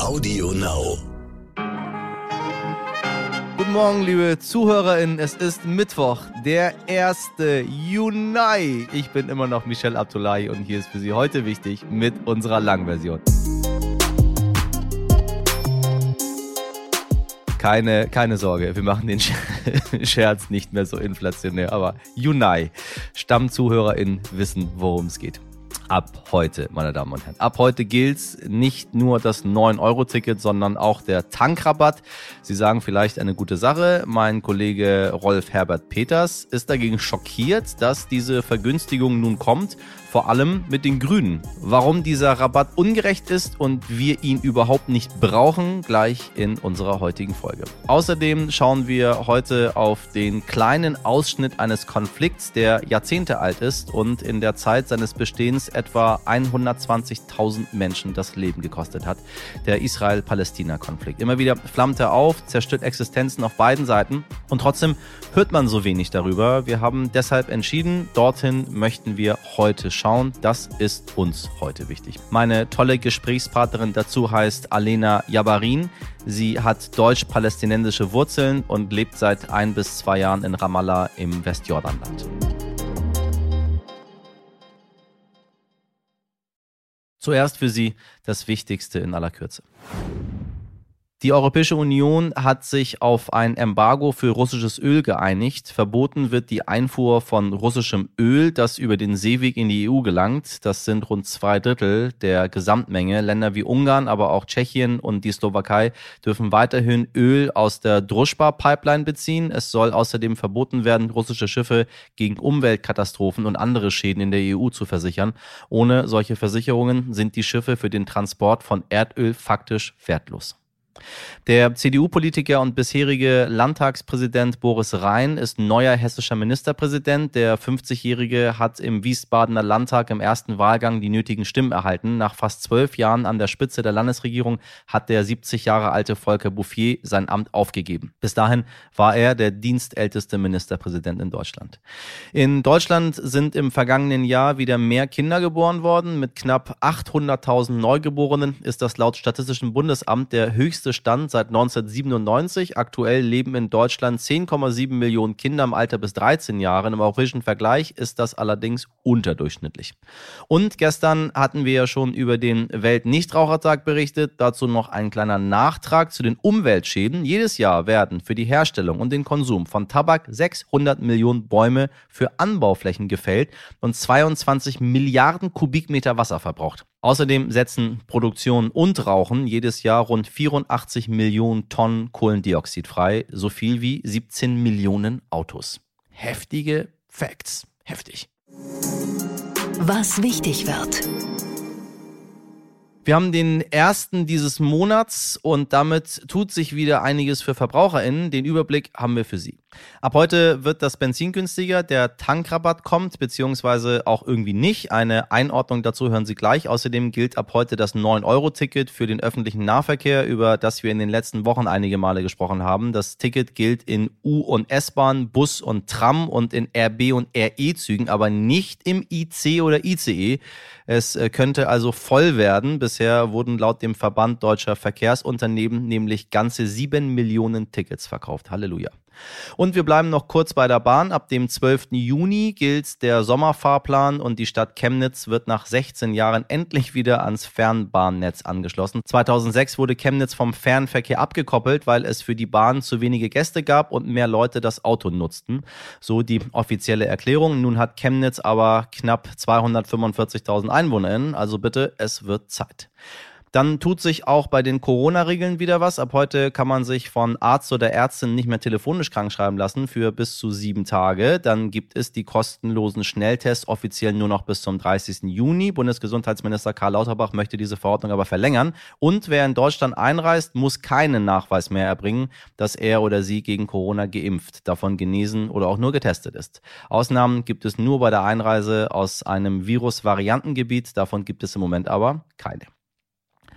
Audio Now. Guten Morgen, liebe ZuhörerInnen. Es ist Mittwoch, der 1. Juni. Ich bin immer noch Michel Abdullahi und hier ist für Sie heute wichtig mit unserer Langversion. Keine, keine Sorge, wir machen den Scherz nicht mehr so inflationär, aber Juni, StammzuhörerInnen wissen, worum es geht ab heute, meine Damen und Herren. Ab heute gilt nicht nur das 9-Euro-Ticket, sondern auch der Tankrabatt. Sie sagen vielleicht eine gute Sache. Mein Kollege Rolf Herbert Peters ist dagegen schockiert, dass diese Vergünstigung nun kommt vor allem mit den Grünen. Warum dieser Rabatt ungerecht ist und wir ihn überhaupt nicht brauchen, gleich in unserer heutigen Folge. Außerdem schauen wir heute auf den kleinen Ausschnitt eines Konflikts, der Jahrzehnte alt ist und in der Zeit seines Bestehens etwa 120.000 Menschen das Leben gekostet hat. Der Israel-Palästina-Konflikt. Immer wieder flammt er auf, zerstört Existenzen auf beiden Seiten und trotzdem hört man so wenig darüber. Wir haben deshalb entschieden, dorthin möchten wir heute schauen. Das ist uns heute wichtig. Meine tolle Gesprächspartnerin dazu heißt Alena Jabarin. Sie hat deutsch-palästinensische Wurzeln und lebt seit ein bis zwei Jahren in Ramallah im Westjordanland. Zuerst für Sie das Wichtigste in aller Kürze. Die Europäische Union hat sich auf ein Embargo für russisches Öl geeinigt. Verboten wird die Einfuhr von russischem Öl, das über den Seeweg in die EU gelangt. Das sind rund zwei Drittel der Gesamtmenge. Länder wie Ungarn, aber auch Tschechien und die Slowakei dürfen weiterhin Öl aus der Druschba-Pipeline beziehen. Es soll außerdem verboten werden, russische Schiffe gegen Umweltkatastrophen und andere Schäden in der EU zu versichern. Ohne solche Versicherungen sind die Schiffe für den Transport von Erdöl faktisch wertlos. Der CDU-Politiker und bisherige Landtagspräsident Boris Rhein ist neuer hessischer Ministerpräsident. Der 50-Jährige hat im Wiesbadener Landtag im ersten Wahlgang die nötigen Stimmen erhalten. Nach fast zwölf Jahren an der Spitze der Landesregierung hat der 70 Jahre alte Volker Bouffier sein Amt aufgegeben. Bis dahin war er der dienstälteste Ministerpräsident in Deutschland. In Deutschland sind im vergangenen Jahr wieder mehr Kinder geboren worden. Mit knapp 800.000 Neugeborenen ist das laut Statistischen Bundesamt der höchste höchste Stand seit 1997. Aktuell leben in Deutschland 10,7 Millionen Kinder im Alter bis 13 Jahren. Im europäischen Vergleich ist das allerdings unterdurchschnittlich. Und gestern hatten wir ja schon über den Weltnichtrauchertag berichtet. Dazu noch ein kleiner Nachtrag zu den Umweltschäden. Jedes Jahr werden für die Herstellung und den Konsum von Tabak 600 Millionen Bäume für Anbauflächen gefällt und 22 Milliarden Kubikmeter Wasser verbraucht. Außerdem setzen Produktion und Rauchen jedes Jahr rund 84 Millionen Tonnen Kohlendioxid frei, so viel wie 17 Millionen Autos. Heftige Facts. Heftig. Was wichtig wird. Wir haben den ersten dieses Monats und damit tut sich wieder einiges für VerbraucherInnen. Den Überblick haben wir für Sie. Ab heute wird das Benzin günstiger, der Tankrabatt kommt, beziehungsweise auch irgendwie nicht. Eine Einordnung dazu hören Sie gleich. Außerdem gilt ab heute das 9-Euro-Ticket für den öffentlichen Nahverkehr, über das wir in den letzten Wochen einige Male gesprochen haben. Das Ticket gilt in U- und S-Bahn, Bus und Tram und in RB- und RE-Zügen, aber nicht im IC oder ICE. Es äh, könnte also voll werden. Bisher wurden laut dem Verband deutscher Verkehrsunternehmen nämlich ganze sieben Millionen Tickets verkauft. Halleluja. Und wir bleiben noch kurz bei der Bahn. Ab dem 12. Juni gilt der Sommerfahrplan und die Stadt Chemnitz wird nach 16 Jahren endlich wieder ans Fernbahnnetz angeschlossen. 2006 wurde Chemnitz vom Fernverkehr abgekoppelt, weil es für die Bahn zu wenige Gäste gab und mehr Leute das Auto nutzten. So die offizielle Erklärung. Nun hat Chemnitz aber knapp 245.000 EinwohnerInnen, also bitte, es wird Zeit. Dann tut sich auch bei den Corona-Regeln wieder was. Ab heute kann man sich von Arzt oder Ärztin nicht mehr telefonisch krank schreiben lassen für bis zu sieben Tage. Dann gibt es die kostenlosen Schnelltests offiziell nur noch bis zum 30. Juni. Bundesgesundheitsminister Karl Lauterbach möchte diese Verordnung aber verlängern. Und wer in Deutschland einreist, muss keinen Nachweis mehr erbringen, dass er oder sie gegen Corona geimpft, davon genesen oder auch nur getestet ist. Ausnahmen gibt es nur bei der Einreise aus einem Virus-Variantengebiet. Davon gibt es im Moment aber keine.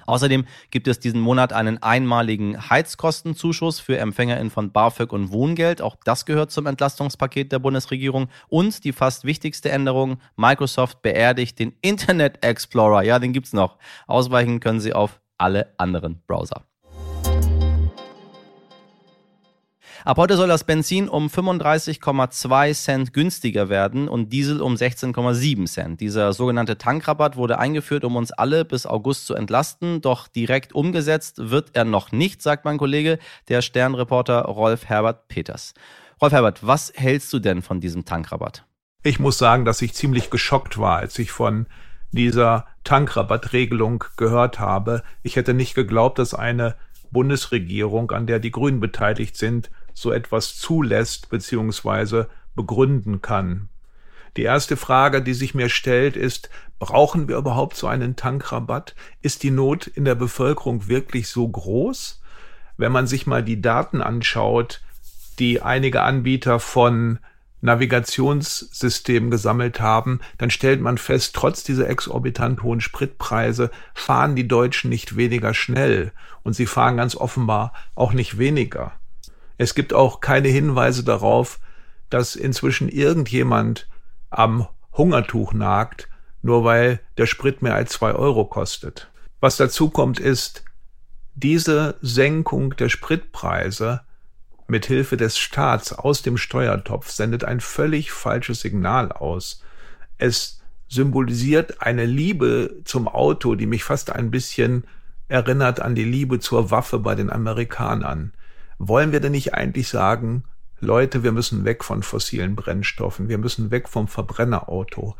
Außerdem gibt es diesen Monat einen einmaligen Heizkostenzuschuss für EmpfängerInnen von BAföG und Wohngeld. Auch das gehört zum Entlastungspaket der Bundesregierung. Und die fast wichtigste Änderung, Microsoft beerdigt den Internet Explorer. Ja, den gibt's noch. Ausweichen können Sie auf alle anderen Browser. Ab heute soll das Benzin um 35,2 Cent günstiger werden und Diesel um 16,7 Cent. Dieser sogenannte Tankrabatt wurde eingeführt, um uns alle bis August zu entlasten, doch direkt umgesetzt wird er noch nicht, sagt mein Kollege, der Sternreporter Rolf Herbert Peters. Rolf Herbert, was hältst du denn von diesem Tankrabatt? Ich muss sagen, dass ich ziemlich geschockt war, als ich von dieser Tankrabattregelung gehört habe. Ich hätte nicht geglaubt, dass eine Bundesregierung, an der die Grünen beteiligt sind, so etwas zulässt bzw. begründen kann. Die erste Frage, die sich mir stellt, ist, brauchen wir überhaupt so einen Tankrabatt? Ist die Not in der Bevölkerung wirklich so groß? Wenn man sich mal die Daten anschaut, die einige Anbieter von Navigationssystemen gesammelt haben, dann stellt man fest, trotz dieser exorbitant hohen Spritpreise fahren die Deutschen nicht weniger schnell und sie fahren ganz offenbar auch nicht weniger. Es gibt auch keine Hinweise darauf, dass inzwischen irgendjemand am Hungertuch nagt, nur weil der Sprit mehr als zwei Euro kostet. Was dazu kommt, ist, diese Senkung der Spritpreise mit Hilfe des Staats aus dem Steuertopf sendet ein völlig falsches Signal aus. Es symbolisiert eine Liebe zum Auto, die mich fast ein bisschen erinnert an die Liebe zur Waffe bei den Amerikanern wollen wir denn nicht eigentlich sagen, Leute, wir müssen weg von fossilen Brennstoffen, wir müssen weg vom Verbrennerauto.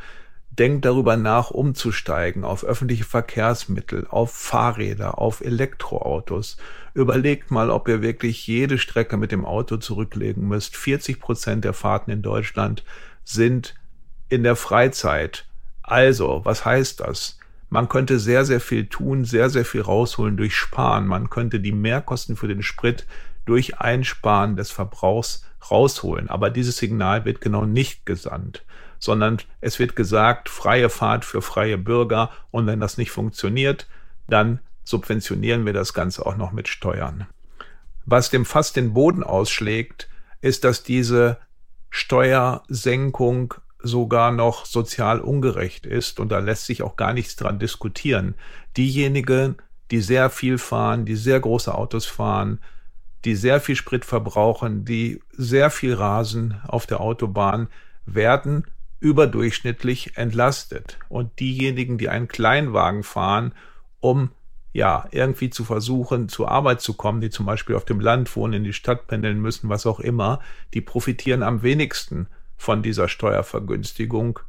Denkt darüber nach, umzusteigen auf öffentliche Verkehrsmittel, auf Fahrräder, auf Elektroautos. Überlegt mal, ob ihr wirklich jede Strecke mit dem Auto zurücklegen müsst. 40 Prozent der Fahrten in Deutschland sind in der Freizeit. Also, was heißt das? Man könnte sehr, sehr viel tun, sehr, sehr viel rausholen durch Sparen. Man könnte die Mehrkosten für den Sprit durch Einsparen des Verbrauchs rausholen. Aber dieses Signal wird genau nicht gesandt, sondern es wird gesagt, freie Fahrt für freie Bürger und wenn das nicht funktioniert, dann subventionieren wir das Ganze auch noch mit Steuern. Was dem fast den Boden ausschlägt, ist, dass diese Steuersenkung sogar noch sozial ungerecht ist und da lässt sich auch gar nichts dran diskutieren. Diejenigen, die sehr viel fahren, die sehr große Autos fahren, die sehr viel Sprit verbrauchen, die sehr viel rasen auf der Autobahn, werden überdurchschnittlich entlastet. Und diejenigen, die einen Kleinwagen fahren, um ja, irgendwie zu versuchen, zur Arbeit zu kommen, die zum Beispiel auf dem Land wohnen, in die Stadt pendeln müssen, was auch immer, die profitieren am wenigsten von dieser Steuervergünstigung,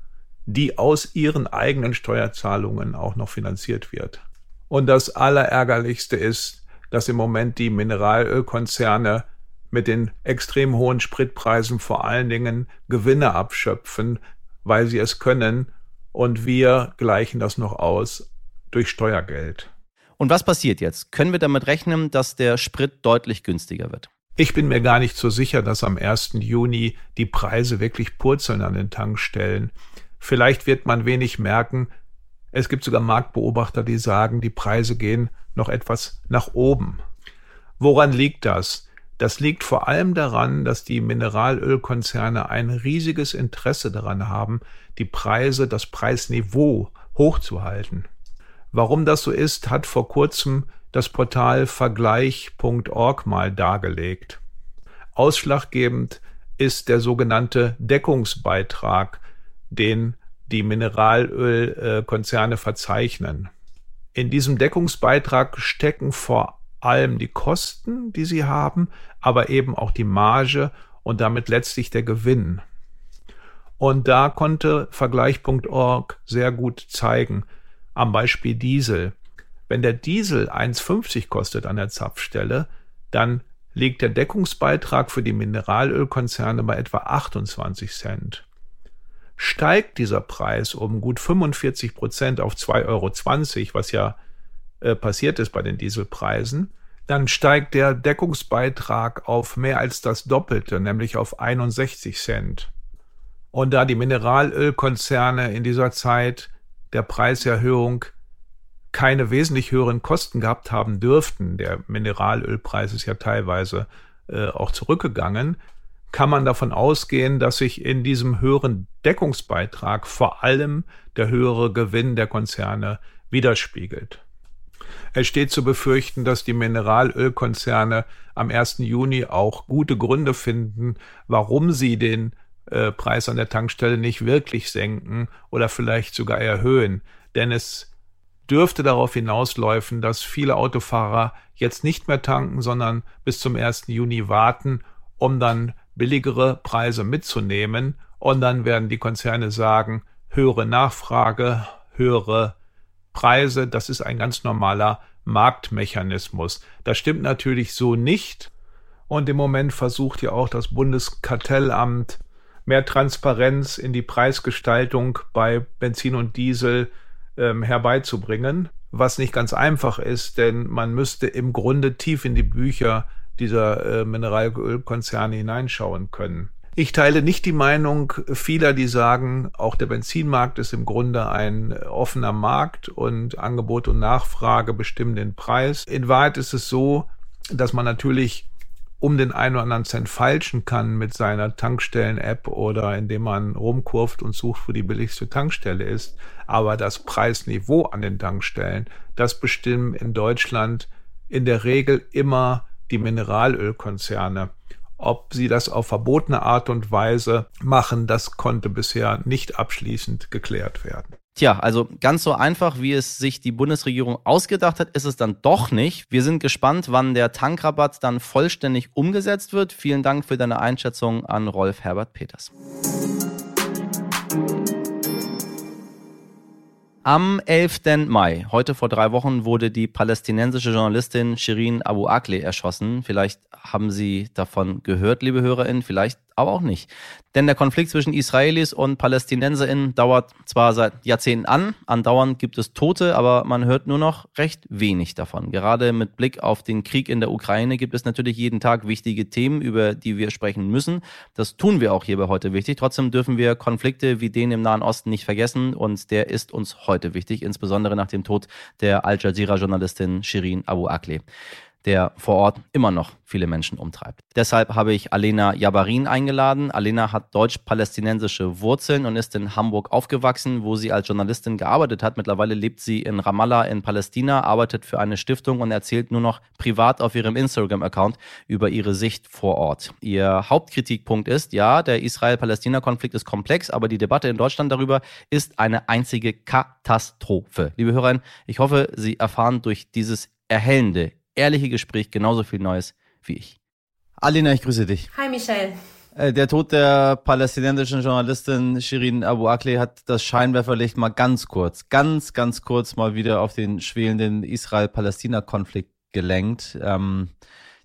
die aus ihren eigenen Steuerzahlungen auch noch finanziert wird. Und das Allerärgerlichste ist, dass im Moment die Mineralölkonzerne mit den extrem hohen Spritpreisen vor allen Dingen Gewinne abschöpfen, weil sie es können, und wir gleichen das noch aus durch Steuergeld. Und was passiert jetzt? Können wir damit rechnen, dass der Sprit deutlich günstiger wird? Ich bin mir gar nicht so sicher, dass am 1. Juni die Preise wirklich purzeln an den Tankstellen. Vielleicht wird man wenig merken. Es gibt sogar Marktbeobachter, die sagen, die Preise gehen noch etwas nach oben. Woran liegt das? Das liegt vor allem daran, dass die Mineralölkonzerne ein riesiges Interesse daran haben, die Preise, das Preisniveau hochzuhalten. Warum das so ist, hat vor kurzem das Portal vergleich.org mal dargelegt. Ausschlaggebend ist der sogenannte Deckungsbeitrag, den die Mineralölkonzerne verzeichnen. In diesem Deckungsbeitrag stecken vor allem die Kosten, die sie haben, aber eben auch die Marge und damit letztlich der Gewinn. Und da konnte Vergleich.org sehr gut zeigen, am Beispiel Diesel. Wenn der Diesel 1,50 kostet an der Zapfstelle, dann liegt der Deckungsbeitrag für die Mineralölkonzerne bei etwa 28 Cent. Steigt dieser Preis um gut 45 Prozent auf 2,20 Euro, was ja äh, passiert ist bei den Dieselpreisen, dann steigt der Deckungsbeitrag auf mehr als das Doppelte, nämlich auf 61 Cent. Und da die Mineralölkonzerne in dieser Zeit der Preiserhöhung keine wesentlich höheren Kosten gehabt haben dürften, der Mineralölpreis ist ja teilweise äh, auch zurückgegangen, kann man davon ausgehen, dass sich in diesem höheren Deckungsbeitrag vor allem der höhere Gewinn der Konzerne widerspiegelt. Es steht zu befürchten, dass die Mineralölkonzerne am 1. Juni auch gute Gründe finden, warum sie den äh, Preis an der Tankstelle nicht wirklich senken oder vielleicht sogar erhöhen. Denn es dürfte darauf hinausläufen, dass viele Autofahrer jetzt nicht mehr tanken, sondern bis zum 1. Juni warten, um dann billigere Preise mitzunehmen. Und dann werden die Konzerne sagen, höhere Nachfrage, höhere Preise, das ist ein ganz normaler Marktmechanismus. Das stimmt natürlich so nicht. Und im Moment versucht ja auch das Bundeskartellamt mehr Transparenz in die Preisgestaltung bei Benzin und Diesel ähm, herbeizubringen, was nicht ganz einfach ist, denn man müsste im Grunde tief in die Bücher dieser äh, Mineralölkonzerne hineinschauen können. Ich teile nicht die Meinung vieler, die sagen, auch der Benzinmarkt ist im Grunde ein offener Markt und Angebot und Nachfrage bestimmen den Preis. In Wahrheit ist es so, dass man natürlich um den einen oder anderen Cent falschen kann mit seiner Tankstellen-App oder indem man rumkurft und sucht, wo die billigste Tankstelle ist. Aber das Preisniveau an den Tankstellen, das bestimmen in Deutschland in der Regel immer die Mineralölkonzerne. Ob sie das auf verbotene Art und Weise machen, das konnte bisher nicht abschließend geklärt werden. Tja, also ganz so einfach, wie es sich die Bundesregierung ausgedacht hat, ist es dann doch nicht. Wir sind gespannt, wann der Tankrabatt dann vollständig umgesetzt wird. Vielen Dank für deine Einschätzung an Rolf Herbert Peters. Am 11. Mai, heute vor drei Wochen, wurde die palästinensische Journalistin Shirin Abu Akleh erschossen. Vielleicht haben Sie davon gehört, liebe HörerInnen, vielleicht aber auch nicht. Denn der Konflikt zwischen Israelis und PalästinenserInnen dauert zwar seit Jahrzehnten an, andauernd gibt es Tote, aber man hört nur noch recht wenig davon. Gerade mit Blick auf den Krieg in der Ukraine gibt es natürlich jeden Tag wichtige Themen, über die wir sprechen müssen. Das tun wir auch hier bei heute wichtig. Trotzdem dürfen wir Konflikte wie den im Nahen Osten nicht vergessen und der ist uns heute wichtig, insbesondere nach dem Tod der Al Jazeera-Journalistin Shirin Abu Akleh der vor Ort immer noch viele Menschen umtreibt. Deshalb habe ich Alena Jabarin eingeladen. Alena hat deutsch-palästinensische Wurzeln und ist in Hamburg aufgewachsen, wo sie als Journalistin gearbeitet hat. Mittlerweile lebt sie in Ramallah in Palästina, arbeitet für eine Stiftung und erzählt nur noch privat auf ihrem Instagram-Account über ihre Sicht vor Ort. Ihr Hauptkritikpunkt ist, ja, der Israel-Palästina-Konflikt ist komplex, aber die Debatte in Deutschland darüber ist eine einzige Katastrophe. Liebe Hörerinnen, ich hoffe, Sie erfahren durch dieses erhellende ehrliche Gespräch genauso viel Neues wie ich. Alina, ich grüße dich. Hi, Michelle. Äh, der Tod der palästinensischen Journalistin Shirin Abu Akleh hat das Scheinwerferlicht mal ganz kurz, ganz, ganz kurz mal wieder auf den schwelenden Israel-Palästina-Konflikt gelenkt. Ähm,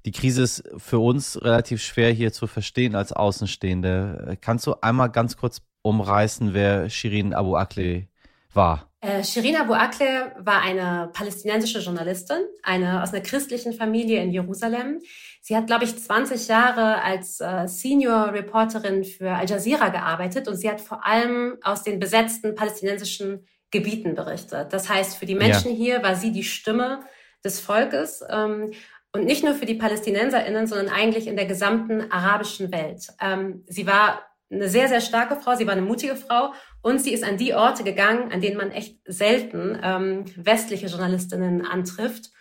die Krise ist für uns relativ schwer hier zu verstehen als Außenstehende. Kannst du einmal ganz kurz umreißen, wer Shirin Abu Akleh war? Äh, Shirin Abu Akleh war eine palästinensische Journalistin, eine aus einer christlichen Familie in Jerusalem. Sie hat, glaube ich, 20 Jahre als äh, Senior Reporterin für Al Jazeera gearbeitet und sie hat vor allem aus den besetzten palästinensischen Gebieten berichtet. Das heißt, für die Menschen ja. hier war sie die Stimme des Volkes. Ähm, und nicht nur für die PalästinenserInnen, sondern eigentlich in der gesamten arabischen Welt. Ähm, sie war eine sehr, sehr starke Frau, sie war eine mutige Frau und sie ist an die Orte gegangen, an denen man echt selten ähm, westliche Journalistinnen antrifft.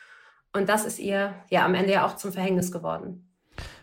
Und das ist ihr ja am Ende ja auch zum Verhängnis geworden.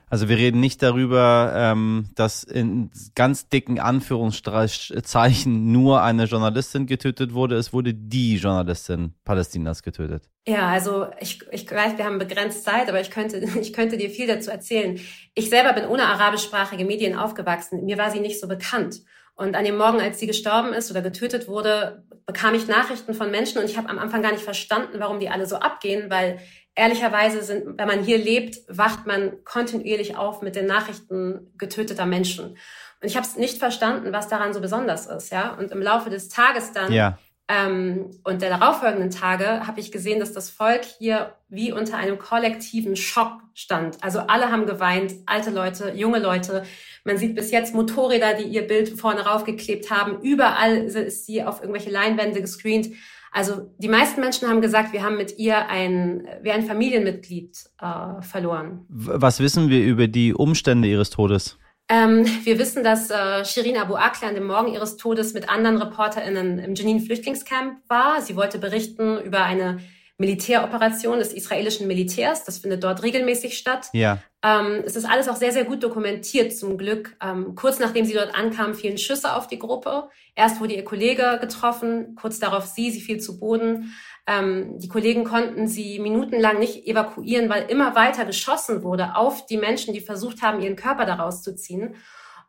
Also wir reden nicht darüber, ähm, dass in ganz dicken Anführungszeichen nur eine Journalistin getötet wurde. Es wurde die Journalistin Palästinas getötet. Ja, also ich, ich weiß, wir haben begrenzt Zeit, aber ich könnte, ich könnte dir viel dazu erzählen. Ich selber bin ohne arabischsprachige Medien aufgewachsen. Mir war sie nicht so bekannt. Und an dem Morgen, als sie gestorben ist oder getötet wurde, bekam ich Nachrichten von Menschen und ich habe am Anfang gar nicht verstanden, warum die alle so abgehen, weil ehrlicherweise sind, wenn man hier lebt, wacht man kontinuierlich auf mit den Nachrichten getöteter Menschen. Und ich habe es nicht verstanden, was daran so besonders ist, ja. Und im Laufe des Tages dann ja. Ähm, und der darauffolgenden Tage habe ich gesehen, dass das Volk hier wie unter einem kollektiven Schock stand. Also alle haben geweint, alte Leute, junge Leute. Man sieht bis jetzt Motorräder, die ihr Bild vorne raufgeklebt haben. Überall ist sie auf irgendwelche Leinwände gescreent. Also die meisten Menschen haben gesagt, wir haben mit ihr ein, wie ein Familienmitglied äh, verloren. Was wissen wir über die Umstände ihres Todes? Ähm, wir wissen, dass äh, Shirin Abu Akleh an dem Morgen ihres Todes mit anderen ReporterInnen im Jenin-Flüchtlingscamp war. Sie wollte berichten über eine Militäroperation des israelischen Militärs. Das findet dort regelmäßig statt. Ja. Ähm, es ist alles auch sehr, sehr gut dokumentiert zum Glück. Ähm, kurz nachdem sie dort ankamen, fielen Schüsse auf die Gruppe. Erst wurde ihr Kollege getroffen, kurz darauf sie, sie fiel zu Boden. Ähm, die Kollegen konnten sie minutenlang nicht evakuieren, weil immer weiter geschossen wurde auf die Menschen, die versucht haben, ihren Körper daraus zu ziehen.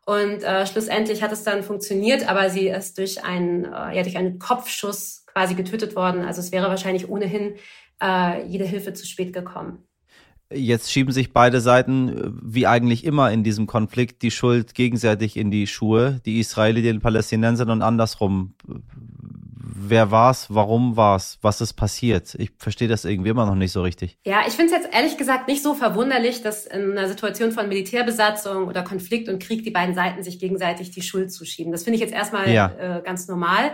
Und äh, schlussendlich hat es dann funktioniert, aber sie ist durch einen, äh, ja, durch einen Kopfschuss quasi getötet worden. Also es wäre wahrscheinlich ohnehin äh, jede Hilfe zu spät gekommen. Jetzt schieben sich beide Seiten, äh, wie eigentlich immer in diesem Konflikt, die Schuld gegenseitig in die Schuhe. Die Israelis den Palästinensern und andersrum. Wer war's? Warum war's? Was ist passiert? Ich verstehe das irgendwie immer noch nicht so richtig. Ja, ich finde es jetzt ehrlich gesagt nicht so verwunderlich, dass in einer Situation von Militärbesatzung oder Konflikt und Krieg die beiden Seiten sich gegenseitig die Schuld zuschieben. Das finde ich jetzt erstmal ja. äh, ganz normal.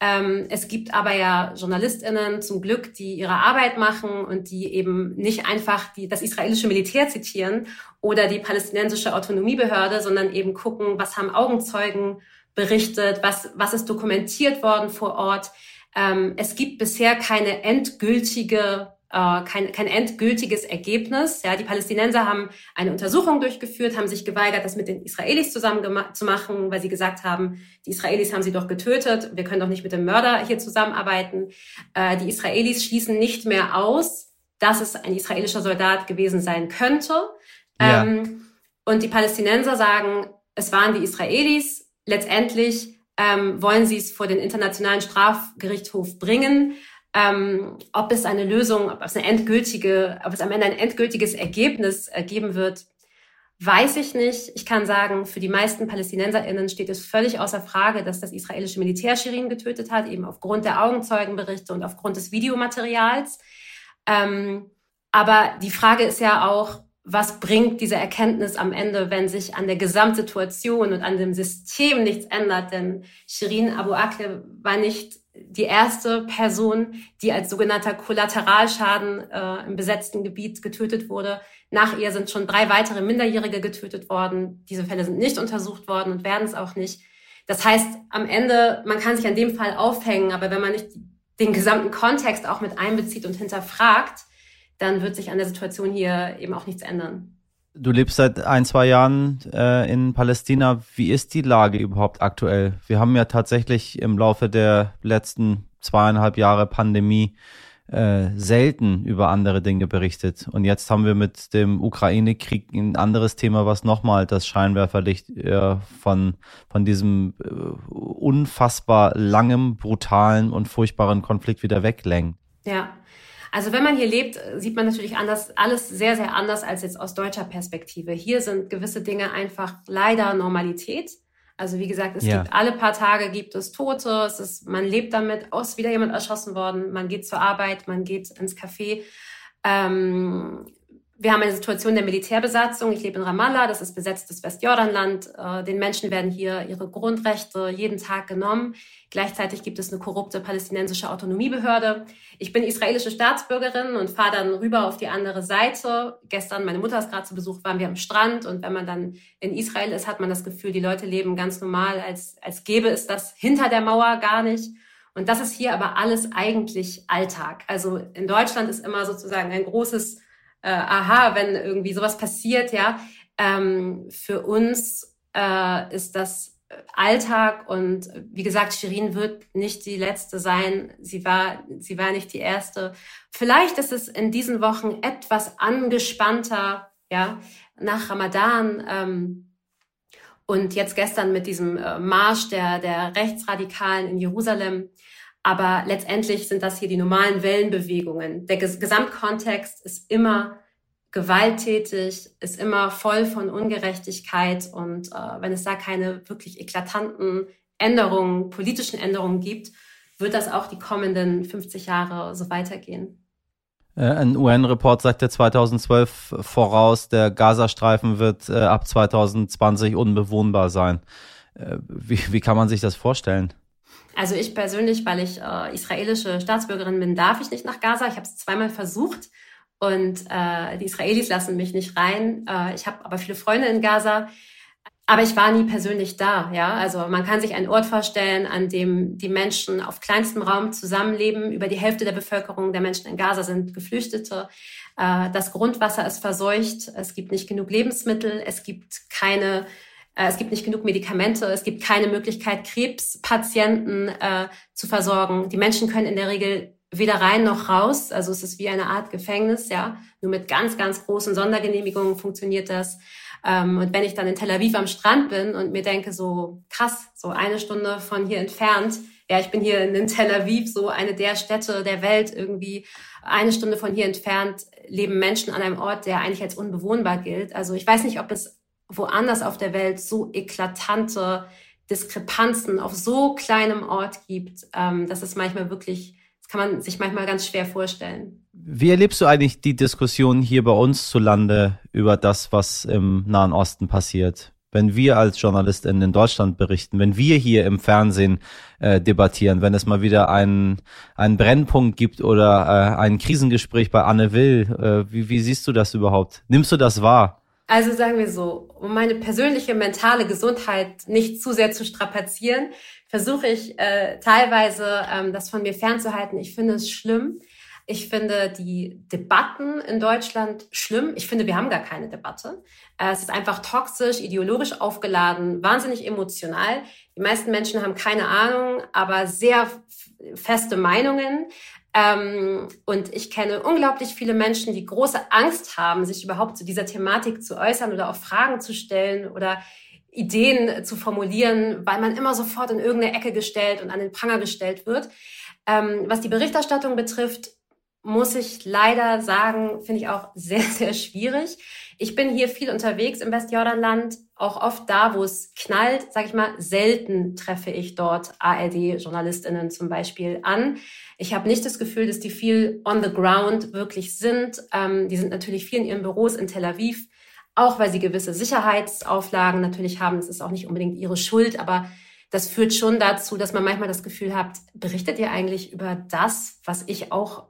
Ähm, es gibt aber ja JournalistInnen zum Glück, die ihre Arbeit machen und die eben nicht einfach die, das israelische Militär zitieren oder die palästinensische Autonomiebehörde, sondern eben gucken, was haben Augenzeugen berichtet, was, was ist dokumentiert worden vor Ort. Ähm, es gibt bisher keine endgültige äh, kein, kein endgültiges Ergebnis. Ja, die Palästinenser haben eine Untersuchung durchgeführt, haben sich geweigert, das mit den Israelis zusammen zu machen, weil sie gesagt haben, die Israelis haben sie doch getötet, wir können doch nicht mit dem Mörder hier zusammenarbeiten. Äh, die Israelis schließen nicht mehr aus, dass es ein israelischer Soldat gewesen sein könnte. Ja. Ähm, und die Palästinenser sagen, es waren die Israelis. Letztendlich ähm, wollen sie es vor den Internationalen Strafgerichtshof bringen ähm, ob es eine Lösung, ob es eine endgültige, ob es am Ende ein endgültiges Ergebnis äh, geben wird, weiß ich nicht. Ich kann sagen, für die meisten PalästinenserInnen steht es völlig außer Frage, dass das israelische Militär Shirin getötet hat, eben aufgrund der Augenzeugenberichte und aufgrund des Videomaterials. Ähm, aber die Frage ist ja auch, was bringt diese Erkenntnis am Ende, wenn sich an der Gesamtsituation und an dem System nichts ändert? Denn Shirin Abu Akleh war nicht die erste Person, die als sogenannter Kollateralschaden äh, im besetzten Gebiet getötet wurde. Nach ihr sind schon drei weitere Minderjährige getötet worden. Diese Fälle sind nicht untersucht worden und werden es auch nicht. Das heißt, am Ende, man kann sich an dem Fall aufhängen, aber wenn man nicht den gesamten Kontext auch mit einbezieht und hinterfragt, dann wird sich an der Situation hier eben auch nichts ändern. Du lebst seit ein, zwei Jahren äh, in Palästina. Wie ist die Lage überhaupt aktuell? Wir haben ja tatsächlich im Laufe der letzten zweieinhalb Jahre Pandemie äh, selten über andere Dinge berichtet. Und jetzt haben wir mit dem Ukraine-Krieg ein anderes Thema, was nochmal das Scheinwerferlicht äh, von, von diesem äh, unfassbar langem, brutalen und furchtbaren Konflikt wieder weglenkt. Ja, also wenn man hier lebt, sieht man natürlich anders, alles sehr, sehr anders als jetzt aus deutscher Perspektive. Hier sind gewisse Dinge einfach leider Normalität. Also wie gesagt, es ja. gibt alle paar Tage gibt es Tote, es ist, man lebt damit, ist wieder jemand erschossen worden, man geht zur Arbeit, man geht ins Café. Ähm, wir haben eine Situation der Militärbesatzung. Ich lebe in Ramallah, das ist besetztes Westjordanland. Äh, den Menschen werden hier ihre Grundrechte jeden Tag genommen. Gleichzeitig gibt es eine korrupte palästinensische Autonomiebehörde. Ich bin israelische Staatsbürgerin und fahre dann rüber auf die andere Seite. Gestern, meine Mutter ist gerade zu Besuch, waren wir am Strand und wenn man dann in Israel ist, hat man das Gefühl, die Leute leben ganz normal, als, als gäbe es das hinter der Mauer gar nicht. Und das ist hier aber alles eigentlich Alltag. Also in Deutschland ist immer sozusagen ein großes äh, aha, wenn irgendwie sowas passiert, ja. Ähm, für uns äh, ist das Alltag und wie gesagt, Shirin wird nicht die letzte sein. Sie war, sie war nicht die erste. Vielleicht ist es in diesen Wochen etwas angespannter, ja, nach Ramadan. Ähm, und jetzt gestern mit diesem äh, Marsch der, der Rechtsradikalen in Jerusalem. Aber letztendlich sind das hier die normalen Wellenbewegungen. Der Gesamtkontext ist immer gewalttätig, ist immer voll von Ungerechtigkeit. Und äh, wenn es da keine wirklich eklatanten Änderungen, politischen Änderungen gibt, wird das auch die kommenden 50 Jahre so weitergehen. Äh, ein UN-Report sagt ja 2012 voraus, der Gazastreifen wird äh, ab 2020 unbewohnbar sein. Äh, wie, wie kann man sich das vorstellen? Also ich persönlich, weil ich äh, israelische Staatsbürgerin bin, darf ich nicht nach Gaza. Ich habe es zweimal versucht und äh, die Israelis lassen mich nicht rein. Äh, ich habe aber viele Freunde in Gaza. aber ich war nie persönlich da, ja. Also man kann sich einen Ort vorstellen, an dem die Menschen auf kleinstem Raum zusammenleben. Über die Hälfte der Bevölkerung der Menschen in Gaza sind Geflüchtete. Äh, das Grundwasser ist verseucht. Es gibt nicht genug Lebensmittel. Es gibt keine es gibt nicht genug Medikamente, es gibt keine Möglichkeit, Krebspatienten äh, zu versorgen. Die Menschen können in der Regel weder rein noch raus. Also es ist wie eine Art Gefängnis, ja. Nur mit ganz, ganz großen Sondergenehmigungen funktioniert das. Ähm, und wenn ich dann in Tel Aviv am Strand bin und mir denke, so krass, so eine Stunde von hier entfernt, ja, ich bin hier in Tel Aviv, so eine der Städte der Welt, irgendwie eine Stunde von hier entfernt leben Menschen an einem Ort, der eigentlich als unbewohnbar gilt. Also ich weiß nicht, ob es woanders auf der Welt so eklatante Diskrepanzen auf so kleinem Ort gibt. Ähm, das ist manchmal wirklich, das kann man sich manchmal ganz schwer vorstellen. Wie erlebst du eigentlich die Diskussion hier bei uns zu Lande über das, was im Nahen Osten passiert? Wenn wir als JournalistInnen in Deutschland berichten, wenn wir hier im Fernsehen äh, debattieren, wenn es mal wieder einen, einen Brennpunkt gibt oder äh, ein Krisengespräch bei Anne Will, äh, wie, wie siehst du das überhaupt? Nimmst du das wahr? Also sagen wir so, um meine persönliche mentale Gesundheit nicht zu sehr zu strapazieren, versuche ich äh, teilweise ähm, das von mir fernzuhalten. Ich finde es schlimm, ich finde die Debatten in Deutschland schlimm. Ich finde, wir haben gar keine Debatte. Äh, es ist einfach toxisch, ideologisch aufgeladen, wahnsinnig emotional. Die meisten Menschen haben keine Ahnung, aber sehr feste Meinungen. Ähm, und ich kenne unglaublich viele Menschen, die große Angst haben, sich überhaupt zu dieser Thematik zu äußern oder auch Fragen zu stellen oder Ideen zu formulieren, weil man immer sofort in irgendeine Ecke gestellt und an den Pranger gestellt wird. Ähm, was die Berichterstattung betrifft, muss ich leider sagen, finde ich auch sehr, sehr schwierig. Ich bin hier viel unterwegs im Westjordanland, auch oft da, wo es knallt, sage ich mal, selten treffe ich dort ARD-Journalistinnen zum Beispiel an. Ich habe nicht das Gefühl, dass die viel on the ground wirklich sind. Ähm, die sind natürlich viel in ihren Büros in Tel Aviv, auch weil sie gewisse Sicherheitsauflagen natürlich haben. Das ist auch nicht unbedingt ihre Schuld, aber das führt schon dazu, dass man manchmal das Gefühl hat, berichtet ihr eigentlich über das, was ich auch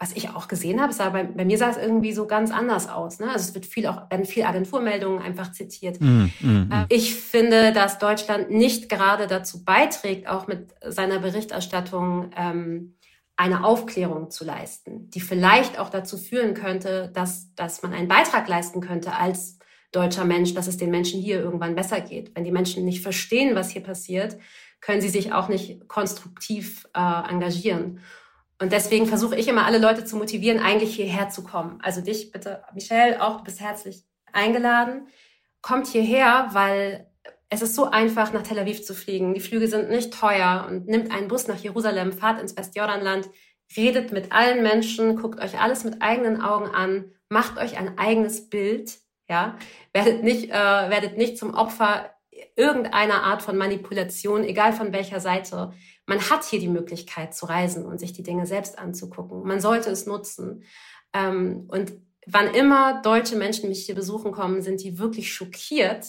was ich auch gesehen habe, sah bei, bei, mir sah es irgendwie so ganz anders aus. Ne? Also es wird viel auch, werden viel Agenturmeldungen einfach zitiert. Mm, mm, mm. Ich finde, dass Deutschland nicht gerade dazu beiträgt, auch mit seiner Berichterstattung ähm, eine Aufklärung zu leisten, die vielleicht auch dazu führen könnte, dass, dass man einen Beitrag leisten könnte als deutscher Mensch, dass es den Menschen hier irgendwann besser geht. Wenn die Menschen nicht verstehen, was hier passiert, können sie sich auch nicht konstruktiv äh, engagieren. Und deswegen versuche ich immer alle Leute zu motivieren, eigentlich hierher zu kommen. Also dich bitte, Michelle, auch du bist herzlich eingeladen. Kommt hierher, weil es ist so einfach, nach Tel Aviv zu fliegen. Die Flüge sind nicht teuer und nimmt einen Bus nach Jerusalem, fahrt ins Westjordanland, redet mit allen Menschen, guckt euch alles mit eigenen Augen an, macht euch ein eigenes Bild, ja, werdet nicht, äh, werdet nicht zum Opfer irgendeiner Art von Manipulation, egal von welcher Seite. Man hat hier die Möglichkeit zu reisen und sich die Dinge selbst anzugucken. Man sollte es nutzen. Ähm, und wann immer deutsche Menschen mich hier besuchen kommen, sind die wirklich schockiert,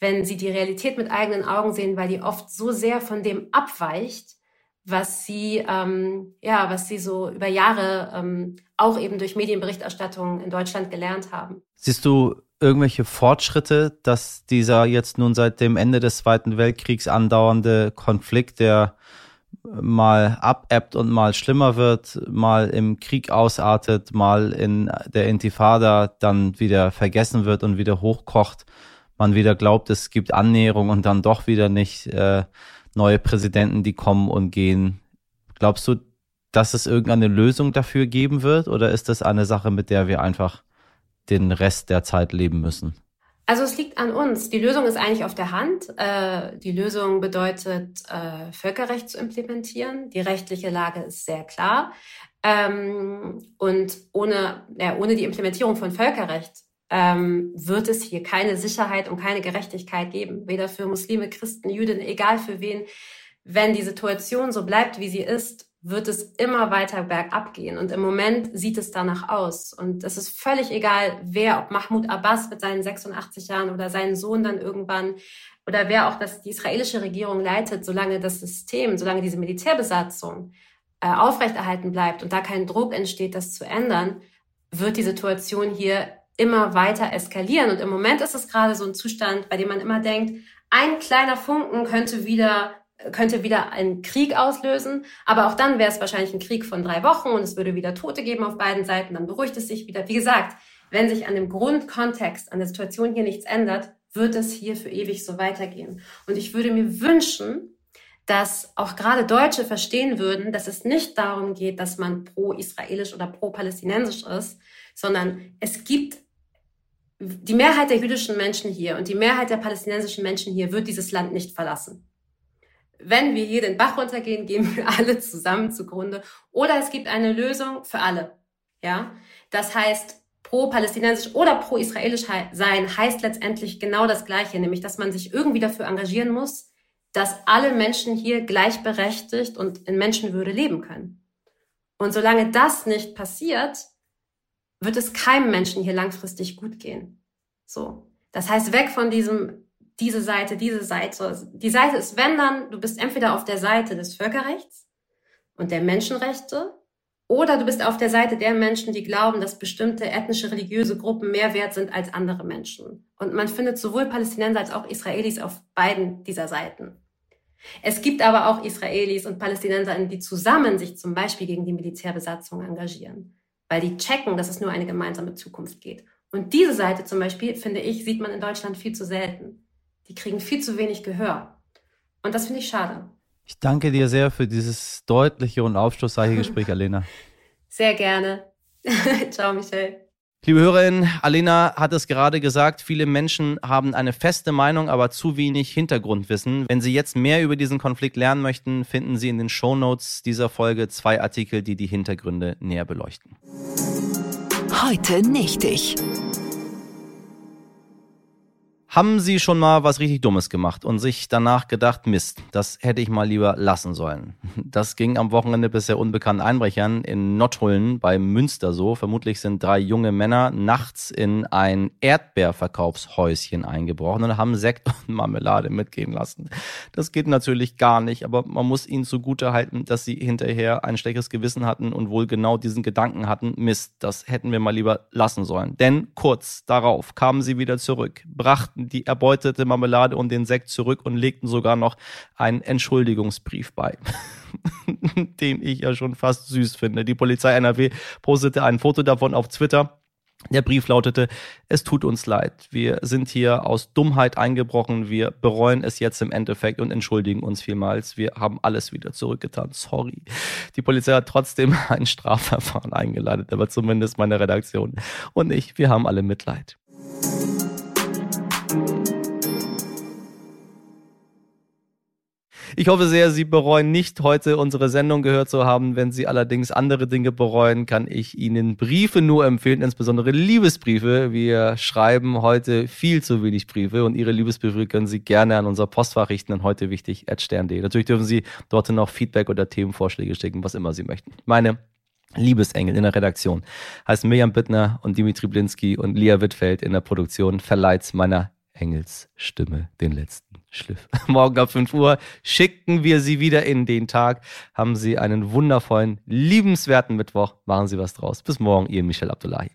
wenn sie die Realität mit eigenen Augen sehen, weil die oft so sehr von dem abweicht, was sie ähm, ja, was sie so über Jahre ähm, auch eben durch Medienberichterstattung in Deutschland gelernt haben. Siehst du irgendwelche Fortschritte, dass dieser jetzt nun seit dem Ende des Zweiten Weltkriegs andauernde Konflikt, der mal abebbt und mal schlimmer wird, mal im Krieg ausartet, mal in der Intifada dann wieder vergessen wird und wieder hochkocht, man wieder glaubt, es gibt Annäherung und dann doch wieder nicht äh, neue Präsidenten, die kommen und gehen. Glaubst du, dass es irgendeine Lösung dafür geben wird oder ist das eine Sache, mit der wir einfach den Rest der Zeit leben müssen? Also es liegt an uns. Die Lösung ist eigentlich auf der Hand. Äh, die Lösung bedeutet, äh, Völkerrecht zu implementieren. Die rechtliche Lage ist sehr klar. Ähm, und ohne, ja, ohne die Implementierung von Völkerrecht ähm, wird es hier keine Sicherheit und keine Gerechtigkeit geben. Weder für Muslime, Christen, Juden, egal für wen. Wenn die Situation so bleibt, wie sie ist, wird es immer weiter bergab gehen. Und im Moment sieht es danach aus. Und es ist völlig egal, wer, ob Mahmoud Abbas mit seinen 86 Jahren oder seinen Sohn dann irgendwann oder wer auch das, die israelische Regierung leitet, solange das System, solange diese Militärbesatzung äh, aufrechterhalten bleibt und da kein Druck entsteht, das zu ändern, wird die Situation hier immer weiter eskalieren. Und im Moment ist es gerade so ein Zustand, bei dem man immer denkt, ein kleiner Funken könnte wieder könnte wieder einen Krieg auslösen. Aber auch dann wäre es wahrscheinlich ein Krieg von drei Wochen und es würde wieder Tote geben auf beiden Seiten. Dann beruhigt es sich wieder. Wie gesagt, wenn sich an dem Grundkontext, an der Situation hier nichts ändert, wird es hier für ewig so weitergehen. Und ich würde mir wünschen, dass auch gerade Deutsche verstehen würden, dass es nicht darum geht, dass man pro-israelisch oder pro-palästinensisch ist, sondern es gibt die Mehrheit der jüdischen Menschen hier und die Mehrheit der palästinensischen Menschen hier wird dieses Land nicht verlassen. Wenn wir hier den Bach runtergehen, gehen wir alle zusammen zugrunde. Oder es gibt eine Lösung für alle. Ja, das heißt, pro-palästinensisch oder pro-israelisch sein heißt letztendlich genau das Gleiche, nämlich, dass man sich irgendwie dafür engagieren muss, dass alle Menschen hier gleichberechtigt und in Menschenwürde leben können. Und solange das nicht passiert, wird es keinem Menschen hier langfristig gut gehen. So. Das heißt, weg von diesem, diese Seite, diese Seite. Die Seite ist, wenn dann, du bist entweder auf der Seite des Völkerrechts und der Menschenrechte oder du bist auf der Seite der Menschen, die glauben, dass bestimmte ethnische, religiöse Gruppen mehr wert sind als andere Menschen. Und man findet sowohl Palästinenser als auch Israelis auf beiden dieser Seiten. Es gibt aber auch Israelis und Palästinenser, die zusammen sich zum Beispiel gegen die Militärbesatzung engagieren, weil die checken, dass es nur eine gemeinsame Zukunft geht. Und diese Seite zum Beispiel, finde ich, sieht man in Deutschland viel zu selten. Die kriegen viel zu wenig Gehör. Und das finde ich schade. Ich danke dir sehr für dieses deutliche und aufschlussreiche Gespräch, Alena. Sehr gerne. Ciao, Michelle. Liebe Hörerinnen, Alena hat es gerade gesagt, viele Menschen haben eine feste Meinung, aber zu wenig Hintergrundwissen. Wenn Sie jetzt mehr über diesen Konflikt lernen möchten, finden Sie in den Show Notes dieser Folge zwei Artikel, die die Hintergründe näher beleuchten. Heute nicht ich. Haben Sie schon mal was richtig Dummes gemacht und sich danach gedacht, Mist, das hätte ich mal lieber lassen sollen? Das ging am Wochenende bisher unbekannten Einbrechern in Nottuln bei Münster so. Vermutlich sind drei junge Männer nachts in ein Erdbeerverkaufshäuschen eingebrochen und haben Sekt und Marmelade mitgehen lassen. Das geht natürlich gar nicht, aber man muss ihnen zugute halten, dass sie hinterher ein schlechtes Gewissen hatten und wohl genau diesen Gedanken hatten, Mist, das hätten wir mal lieber lassen sollen. Denn kurz darauf kamen sie wieder zurück, brachten die erbeutete Marmelade und den Sekt zurück und legten sogar noch einen Entschuldigungsbrief bei. den ich ja schon fast süß finde. Die Polizei NRW postete ein Foto davon auf Twitter. Der Brief lautete, es tut uns leid, wir sind hier aus Dummheit eingebrochen, wir bereuen es jetzt im Endeffekt und entschuldigen uns vielmals, wir haben alles wieder zurückgetan, sorry. Die Polizei hat trotzdem ein Strafverfahren eingeleitet, aber zumindest meine Redaktion und ich, wir haben alle Mitleid. Ich hoffe sehr, Sie bereuen nicht, heute unsere Sendung gehört zu haben. Wenn Sie allerdings andere Dinge bereuen, kann ich Ihnen Briefe nur empfehlen, insbesondere Liebesbriefe. Wir schreiben heute viel zu wenig Briefe und Ihre Liebesbriefe können Sie gerne an unser Postfach richten an heute wichtig stern.de. Natürlich dürfen Sie dort noch Feedback oder Themenvorschläge schicken, was immer Sie möchten. Meine Liebesengel in der Redaktion heißen Mirjam Bittner und Dimitri Blinski und Lia Wittfeld in der Produktion verleiht meiner Engelsstimme den letzten Schliff. Morgen ab 5 Uhr schicken wir Sie wieder in den Tag. Haben Sie einen wundervollen, liebenswerten Mittwoch. Machen Sie was draus. Bis morgen, Ihr Michel Abdullahi.